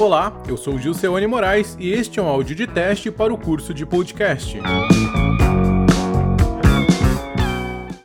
Olá, eu sou Gilceone Moraes e este é um áudio de teste para o curso de podcast.